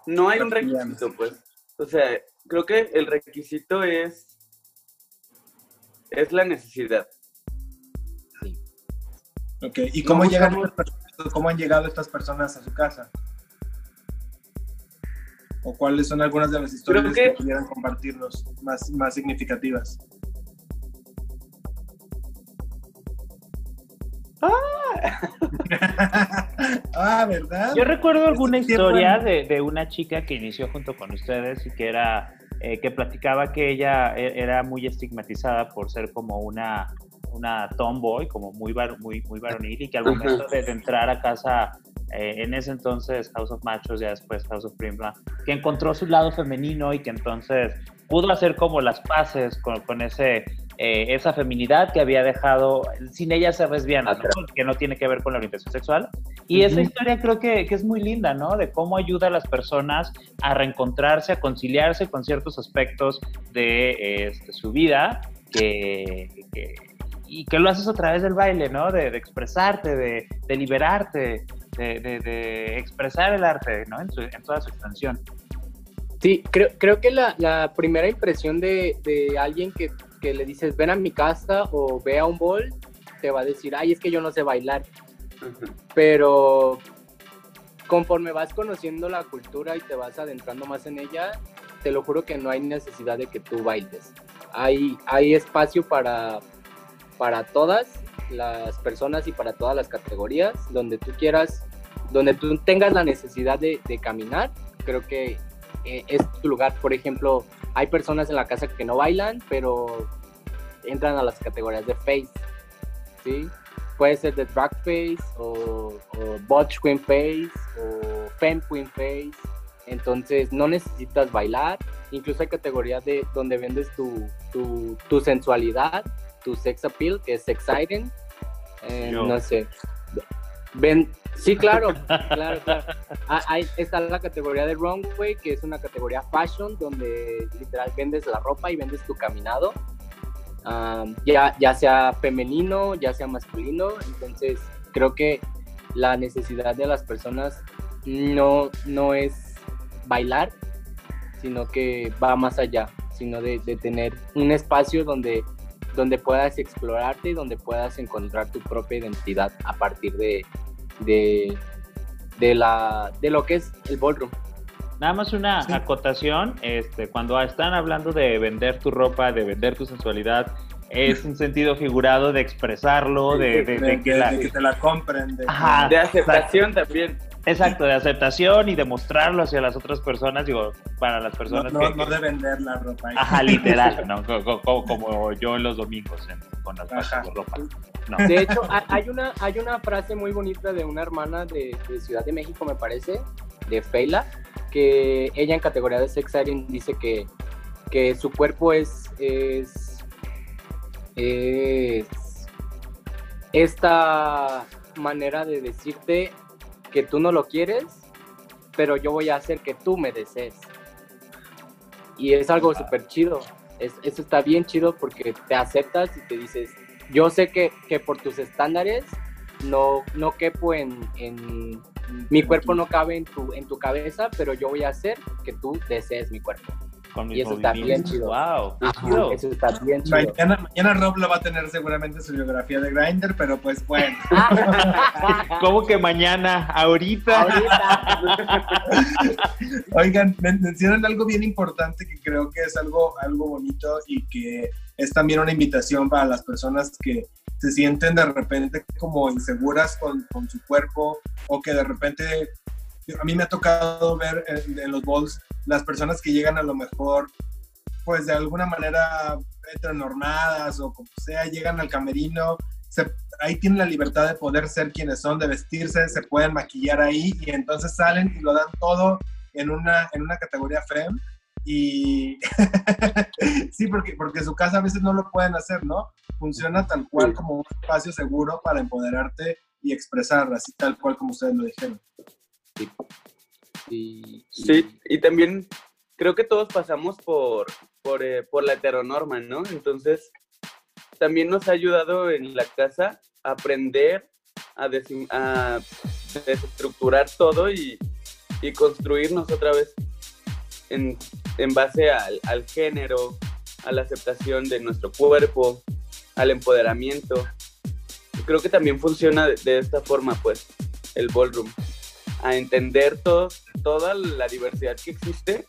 no hay un requisito, pues. O sea, creo que el requisito es, es la necesidad. Sí. Ok, ¿y cómo, llegan cómo han llegado estas personas a su casa? ¿O cuáles son algunas de las historias que, pudieran compartirnos más, más significativas? ah, ¿verdad? Yo recuerdo alguna historia de, una chica que inició junto con ustedes y que era eh, que platicaba que ella e, era muy estigmatizada por ser como una una tomboy, como muy, muy, muy varonil, y que al momento de, entrar a casa, eh, en ese entonces House of Machos, ya después House of Primla, que encontró su lado femenino y que entonces pudo hacer como las paces con, con ese eh, esa feminidad que había dejado sin ella ser lesbiana, que no tiene que ver con la orientación sexual. Y esa historia creo que, que, es muy linda, ¿no? De cómo ayuda a las personas a reencontrarse, a conciliarse con ciertos aspectos de este, su vida que, y que lo haces a través del baile, ¿no? De, expresarte, de, de liberarte, de, expresar el arte, ¿no? En, en toda su extensión. Sí, creo, creo que la, la primera impresión de, de, alguien que que le dices, ven a mi casa o ve a un bol, te va a decir, ay, es que yo no sé bailar. Pero conforme vas conociendo la cultura y te vas adentrando más en ella, te lo juro que no hay necesidad de que tú bailes. Hay, hay espacio para, para todas las personas y para todas las categorías, donde tú quieras, donde tú tengas la necesidad de, de caminar, creo que eh, es tu lugar. Por ejemplo, hay personas en la casa que no bailan, pero entran a las categorías de face, ¿sí? Puede ser de drag face o, o botch queen face o femme queen face. Entonces no necesitas bailar. Incluso hay categorías de donde vendes tu, tu, tu sensualidad, tu sex appeal, que es exciting. Eh, no sé. Ven, sí, claro, claro, claro. Ah, ahí está la categoría de runway, que es una categoría fashion, donde literal vendes la ropa y vendes tu caminado ya, ya sea femenino, ya sea masculino. Entonces, creo que la necesidad de las personas no, no es bailar, sino que va más allá, sino de, tener un espacio donde, donde puedas explorarte y donde puedas encontrar tu propia identidad a partir de, de, de, la, de lo que es el ballroom. Nada más una acotación, este, cuando están hablando de vender tu ropa, de vender tu sensualidad, es un sentido figurado de expresarlo, de, que, te la compren. De, de aceptación también. Exacto, de aceptación y de mostrarlo hacia las otras personas, digo, para las personas no, que... No de vender la ropa. Ajá, literal, ¿no? Como, yo en los domingos con las pasas de ropa. De hecho, hay una, hay una frase muy bonita de una hermana de, Ciudad de México, me parece, de Feila, que ella en categoría de sex dice que, que su cuerpo es, es, es esta manera de decirte que tú no lo quieres, pero yo voy a hacer que tú me desees. Y es algo súper chido. Es, eso está bien chido porque te aceptas y te dices, yo sé que, que por tus estándares no, no quepo en, en, mi cuerpo no cabe en tu, en tu cabeza, pero yo voy a hacer que tú desees mi cuerpo y eso está bien chido. Wow, eso está bien chido. Mañana, mañana, Rob lo va a tener seguramente su biografía de Grindr, pero pues bueno. ¿Cómo que mañana? Ahorita. Oigan, mencionan algo bien importante que creo que es algo, algo bonito y que es también una invitación para las personas que se sienten de repente como inseguras con, con su cuerpo o que de repente a mí me ha tocado ver en, los balls las personas que llegan a lo mejor, pues de alguna manera heteronormadas o como sea, llegan al camerino, ahí tienen la libertad de poder ser quienes son, de vestirse, se pueden maquillar ahí y entonces salen y lo dan todo en una, en una categoría FEM. Y sí, porque, porque su casa a veces no lo pueden hacer, ¿no? Funciona tal cual como un espacio seguro para empoderarte y expresar, así tal cual como ustedes lo dijeron. Sí. sí, y también creo que todos pasamos por, por, eh, por la heteronorma, ¿no? Entonces, también nos ha ayudado en la casa a aprender a, a desestructurar todo y, y, construirnos otra vez en, en base al, al, género, a la aceptación de nuestro cuerpo, al empoderamiento. Creo que también funciona de, de esta forma, pues, el ballroom a entender todo, toda la diversidad que existe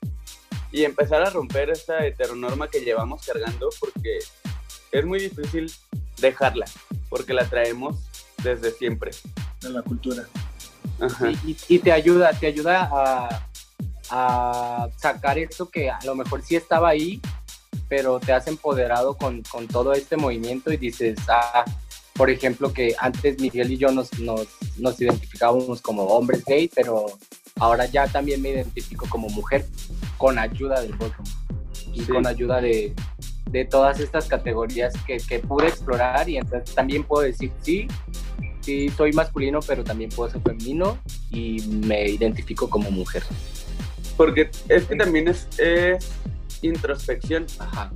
y empezar a romper esa heteronorma que llevamos cargando porque es muy difícil dejarla, porque la traemos desde siempre. De la cultura. Y, te ayuda, te ayuda a, a, sacar esto que a lo mejor sí estaba ahí, pero te has empoderado con, con todo este movimiento y dices, ah, por ejemplo, que antes Miguel y yo nos, nos, identificábamos como hombres gay, pero ahora ya también me identifico como mujer con ayuda del ballroom y con ayuda de, todas estas categorías que, que, pude explorar y entonces también puedo decir, sí, sí, soy masculino, pero también puedo ser femenino y me identifico como mujer. Porque es que también es, es introspección. Ajá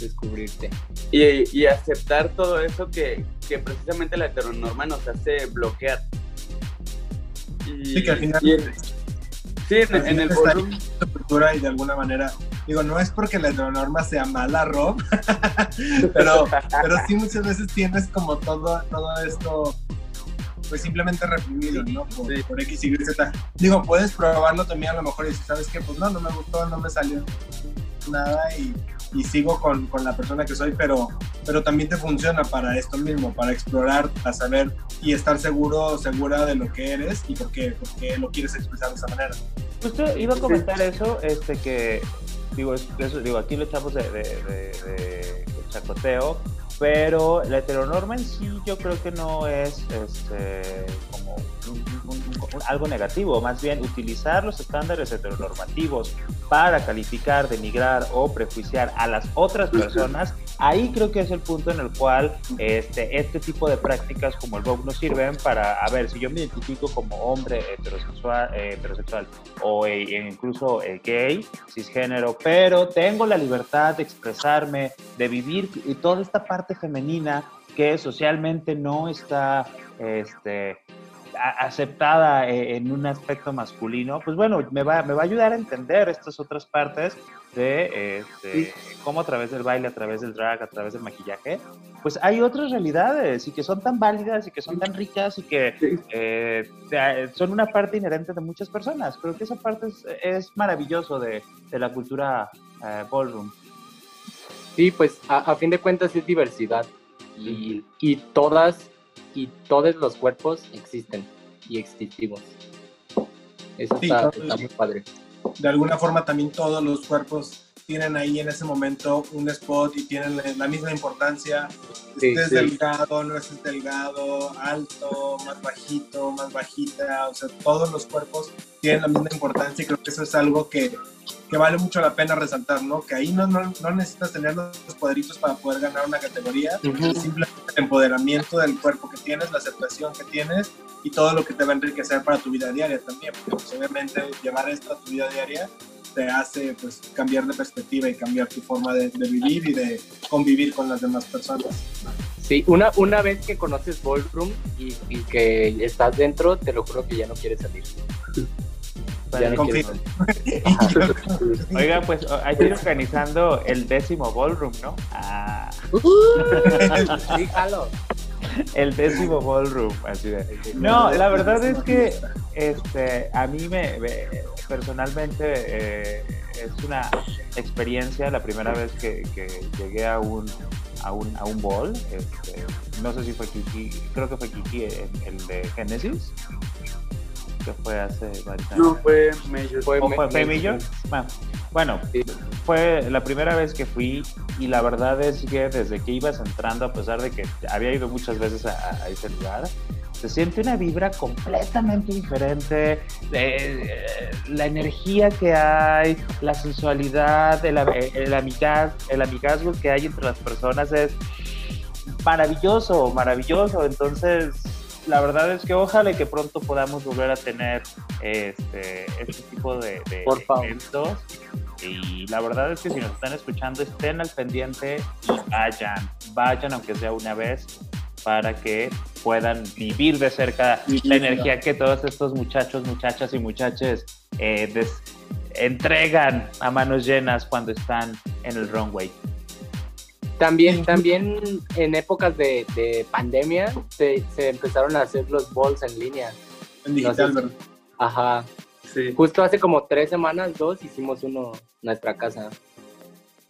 descubrirte. Y, aceptar todo eso que, precisamente la heteronorma nos hace bloquear. sí, que al final... sí, en, el cultura y de alguna manera, digo, no es porque la heteronorma sea mala, Rob, pero, pero sí muchas veces tienes como todo, todo esto pues simplemente reprimido, ¿no? Por, por, X, Y, Z. Digo, puedes probarlo también a lo mejor y si sabes que, pues no, no me gustó, no me salió nada y y sigo con, con, la persona que soy, pero, pero también te funciona para esto mismo, para explorar, para saber y estar seguro, segura de lo que eres y por qué, lo quieres expresar de esa manera. Justo iba a comentar eso, este que, digo, eso, digo aquí lo echamos de, de, de chacoteo, pero la heteronorma en sí yo creo que no es este, como algo negativo, más bien utilizar los estándares heteronormativos para calificar, denigrar o prejuiciar a las otras personas, ahí creo que es el punto en el cual este, este tipo de prácticas como el Vogue nos sirven para, a ver, si yo me identifico como hombre heterosexual, eh, heterosexual o eh, incluso eh, gay, cisgénero, pero tengo la libertad de expresarme, de vivir y toda esta parte femenina que socialmente no está este, aceptada eh, en un aspecto masculino, pues bueno, me va, me va a ayudar a entender estas otras partes de este, cómo a través del baile, a través del drag, a través del maquillaje, pues hay otras realidades y que son tan válidas y que son tan ricas y que eh, son una parte inherente de muchas personas. Creo que esa parte es, maravilloso de, de, la cultura eh, ballroom. Sí, pues a, fin de cuentas es diversidad y, y todas y todos los cuerpos existen y existimos. Eso está, muy padre. De alguna forma también todos los cuerpos tienen ahí en ese momento un spot y tienen la misma importancia. Sí, estés delgado, no estés delgado, alto, más bajito, más bajita, o sea, todos los cuerpos tienen la misma importancia y creo que eso es algo que, que vale mucho la pena resaltar, ¿no? Que ahí no, no, no necesitas tener los poderritos para poder ganar una categoría, simplemente el empoderamiento del cuerpo que tienes, la aceptación que tienes y todo lo que te va a enriquecer para tu vida diaria también, porque pues, obviamente llevar esto a tu vida diaria te hace pues cambiar de perspectiva y cambiar tu forma de, vivir y de convivir con las demás personas. Sí, una, una vez que conoces Ballroom y, y que estás dentro, te lo juro que ya no quieres salir. Oiga, pues hay que ir organizando el décimo ballroom, ¿no? Ah. El décimo ballroom, así de. No, la verdad es que este, a mí me, personalmente eh, es una experiencia, la primera vez que, llegué a un, a un, a un ball, este, no sé si fue Kiki, creo que fue Kiki el, el de Genesis que fue hace varios años. No, fue Major. ¿Fue, Major? Bueno, fue la primera vez que fui y la verdad es que desde que ibas entrando, a pesar de que había ido muchas veces a, ese lugar, se siente una vibra completamente diferente, eh, la energía que hay, la sensualidad, el, el, amigaz, el amigazgo que hay entre las personas es maravilloso, maravilloso. Entonces, la verdad es que ojalá que pronto podamos volver a tener este, este tipo de, eventos. Y la verdad es que si nos están escuchando, estén al pendiente y vayan, vayan aunque sea una vez para que puedan vivir de cerca la energía que todos estos muchachos, muchachas y muchaches eh, entregan a manos llenas cuando están en el runway. También, también en épocas de, pandemia se, empezaron a hacer los balls en línea. En digital, Ajá. Sí. Justo hace como tres semanas, dos, hicimos uno en nuestra casa.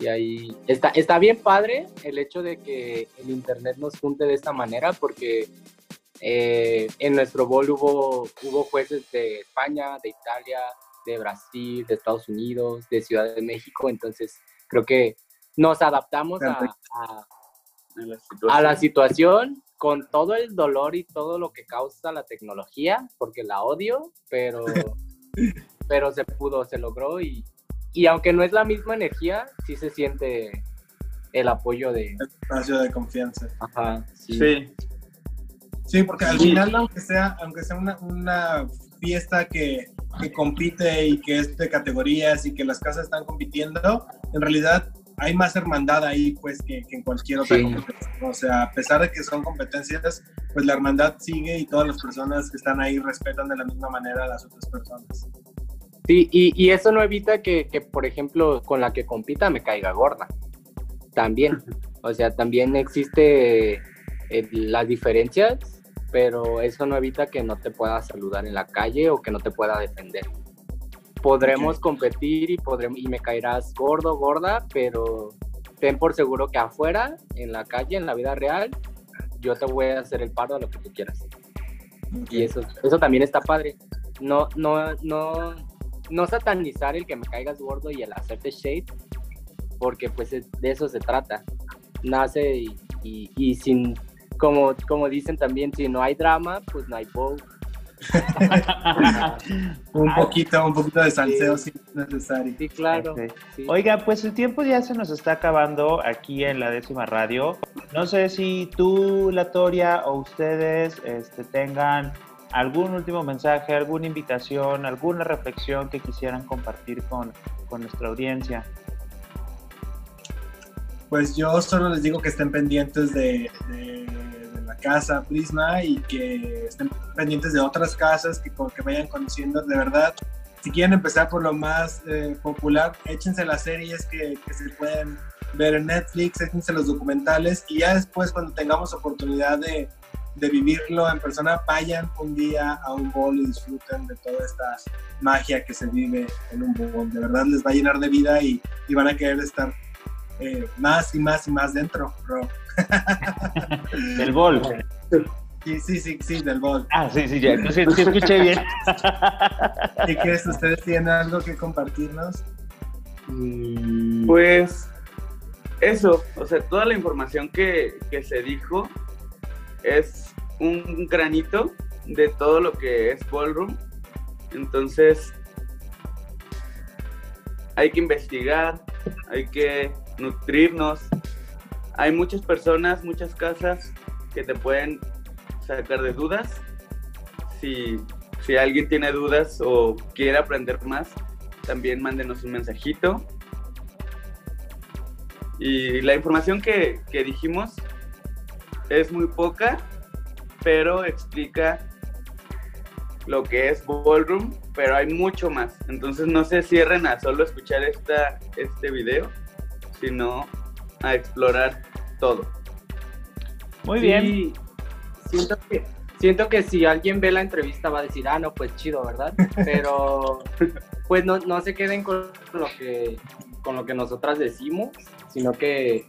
Y ahí está, está bien padre el hecho de que el internet nos junte de esta manera, porque eh, en nuestro bol hubo, hubo jueces de España, de Italia, de Brasil, de Estados Unidos, de Ciudad de México, entonces creo que nos adaptamos a, la situación con todo el dolor y todo lo que causa la tecnología, porque la odio, pero, pero se pudo, se logró y, y aunque no es la misma energía, sí se siente el apoyo de... El espacio de confianza. Ajá, sí. sí. porque al final, aunque sea, aunque sea una, una fiesta que, que, compite y que es de categorías y que las casas están compitiendo, en realidad hay más hermandad ahí pues que, en cualquier otra competencia. O sea, a pesar de que son competencias, pues la hermandad sigue y todas las personas que están ahí respetan de la misma manera a las otras personas. Sí, y, y eso no evita que, que, por ejemplo, con la que compita me caiga gorda. También. O sea, también existe eh, las diferencias, pero eso no evita que no te pueda saludar en la calle o que no te pueda defender podremos competir y, podremos, y me caerás gordo, gorda, pero ten por seguro que afuera, en la calle, en la vida real, yo te voy a hacer el paro a lo que tú quieras. Y eso, eso también está padre. No, no, no, no satanizar el que me caigas gordo y el hacerte shade, porque pues de eso se trata. Nace y, y, y sin, como, como dicen también, si no hay drama, pues no hay bow un poquito, un poquito de salseo si es necesario. Sí, claro. Oiga, pues el tiempo ya se nos está acabando aquí en la décima radio. No sé si tú, Latoria, o ustedes este, tengan algún último mensaje, alguna invitación, alguna reflexión que quisieran compartir con, con nuestra audiencia. Pues yo solo les digo que estén pendientes de la casa Prisma y que estén pendientes de otras casas que, que vayan conociendo de verdad. Si quieren empezar por lo más eh, popular, échense las series que, que se pueden ver en Netflix, échense los documentales y ya después cuando tengamos oportunidad de, de vivirlo en persona, vayan un día a un bowl y disfruten de toda esta magia que se vive en un bowl. De verdad les va a llenar de vida y, y van a querer estar eh, más y más y más dentro, bro. del bowl. Sí, sí, sí, sí, del bowl. Ah, sí, sí, ya. Sí, sí escuché bien. ¿Qué crees? ¿Ustedes tienen algo que compartirnos? Mm, pues eso, o sea, toda la información que, que se dijo es un granito de todo lo que es ballroom. Entonces, hay que investigar, hay que nutrirnos. Hay muchas personas, muchas casas que te pueden sacar de dudas. Si, si alguien tiene dudas o quiere aprender más, también mándenos un mensajito. Y la información que, que dijimos es muy poca, pero explica lo que es ballroom, pero hay mucho más. Entonces no se cierren a solo escuchar esta, este video, sino a explorar todo. Muy bien. Siento que, siento que si alguien ve la entrevista va a decir, ah, no, pues chido, ¿verdad? Pero pues no, no se queden con lo que con lo que nosotras decimos, sino que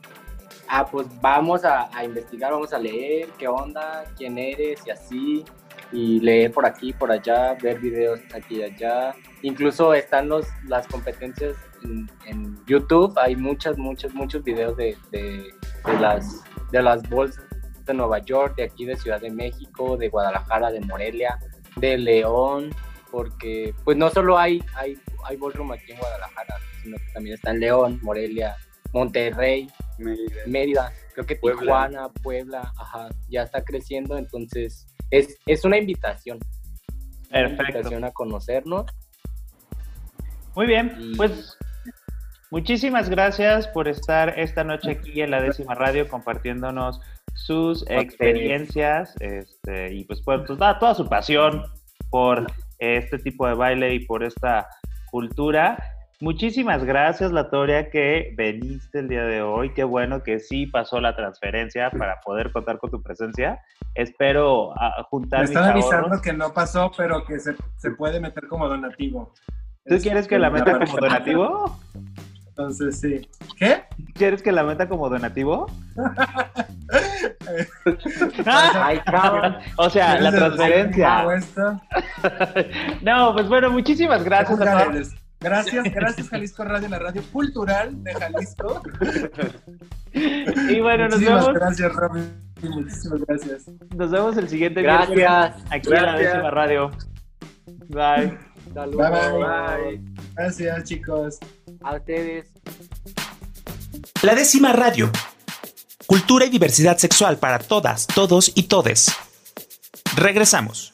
ah, pues vamos a, investigar, vamos a leer qué onda, quién eres y así, y leer por aquí, por allá, ver videos aquí y allá. Incluso están los, las competencias en, YouTube, hay muchas, muchos, muchos videos de, las, de las bolsas de Nueva York, de aquí de Ciudad de México, de Guadalajara, de Morelia, de León, porque pues no solo hay, hay, hay ballroom aquí en Guadalajara, sino que también está en León, Morelia, Monterrey, Mérida, creo que Tijuana, Puebla, ajá, ya está creciendo, entonces es, es una invitación. Perfecto. Una invitación a conocernos. Muy bien, pues muchísimas gracias por estar esta noche aquí en la décima radio compartiéndonos sus experiencias este, y pues, pues toda su pasión por este tipo de baile y por esta cultura. Muchísimas gracias, Latoria, que veniste el día de hoy. Qué bueno que sí pasó la transferencia para poder contar con tu presencia. Espero ah, juntar. Me están avisando que no pasó, pero que se, puede meter como donativo. ¿Tú quieres que la meta como donativo? Entonces, sí. ¿Qué? ¿Quieres que la meta como donativo? Ay, o sea, la transferencia. no, pues bueno, muchísimas gracias a todos. Gracias, gracias Jalisco Radio, la radio cultural de Jalisco. Y bueno, nos muchísimas vemos. Gracias, Robin. Muchísimas gracias. Nos vemos el siguiente gracias. aquí en la décima radio. Bye. Saludos. Bye, bye. Gracias, chicos. A ustedes. La décima radio. Cultura y diversidad sexual para todas, todos y todes. Regresamos.